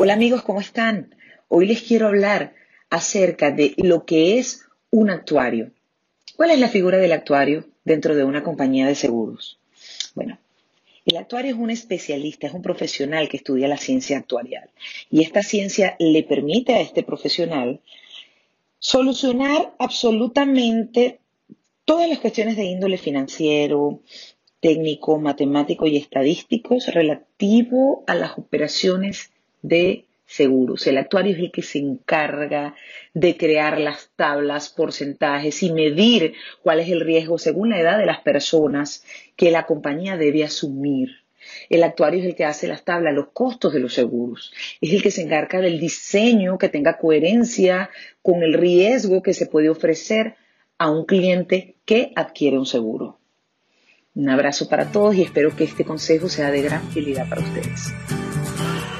Hola amigos, ¿cómo están? Hoy les quiero hablar acerca de lo que es un actuario. ¿Cuál es la figura del actuario dentro de una compañía de seguros? Bueno, el actuario es un especialista, es un profesional que estudia la ciencia actuarial y esta ciencia le permite a este profesional solucionar absolutamente todas las cuestiones de índole financiero, técnico, matemático y estadísticos relativo a las operaciones de seguros. El actuario es el que se encarga de crear las tablas, porcentajes y medir cuál es el riesgo según la edad de las personas que la compañía debe asumir. El actuario es el que hace las tablas, los costos de los seguros. Es el que se encarga del diseño que tenga coherencia con el riesgo que se puede ofrecer a un cliente que adquiere un seguro. Un abrazo para todos y espero que este consejo sea de gran utilidad para ustedes.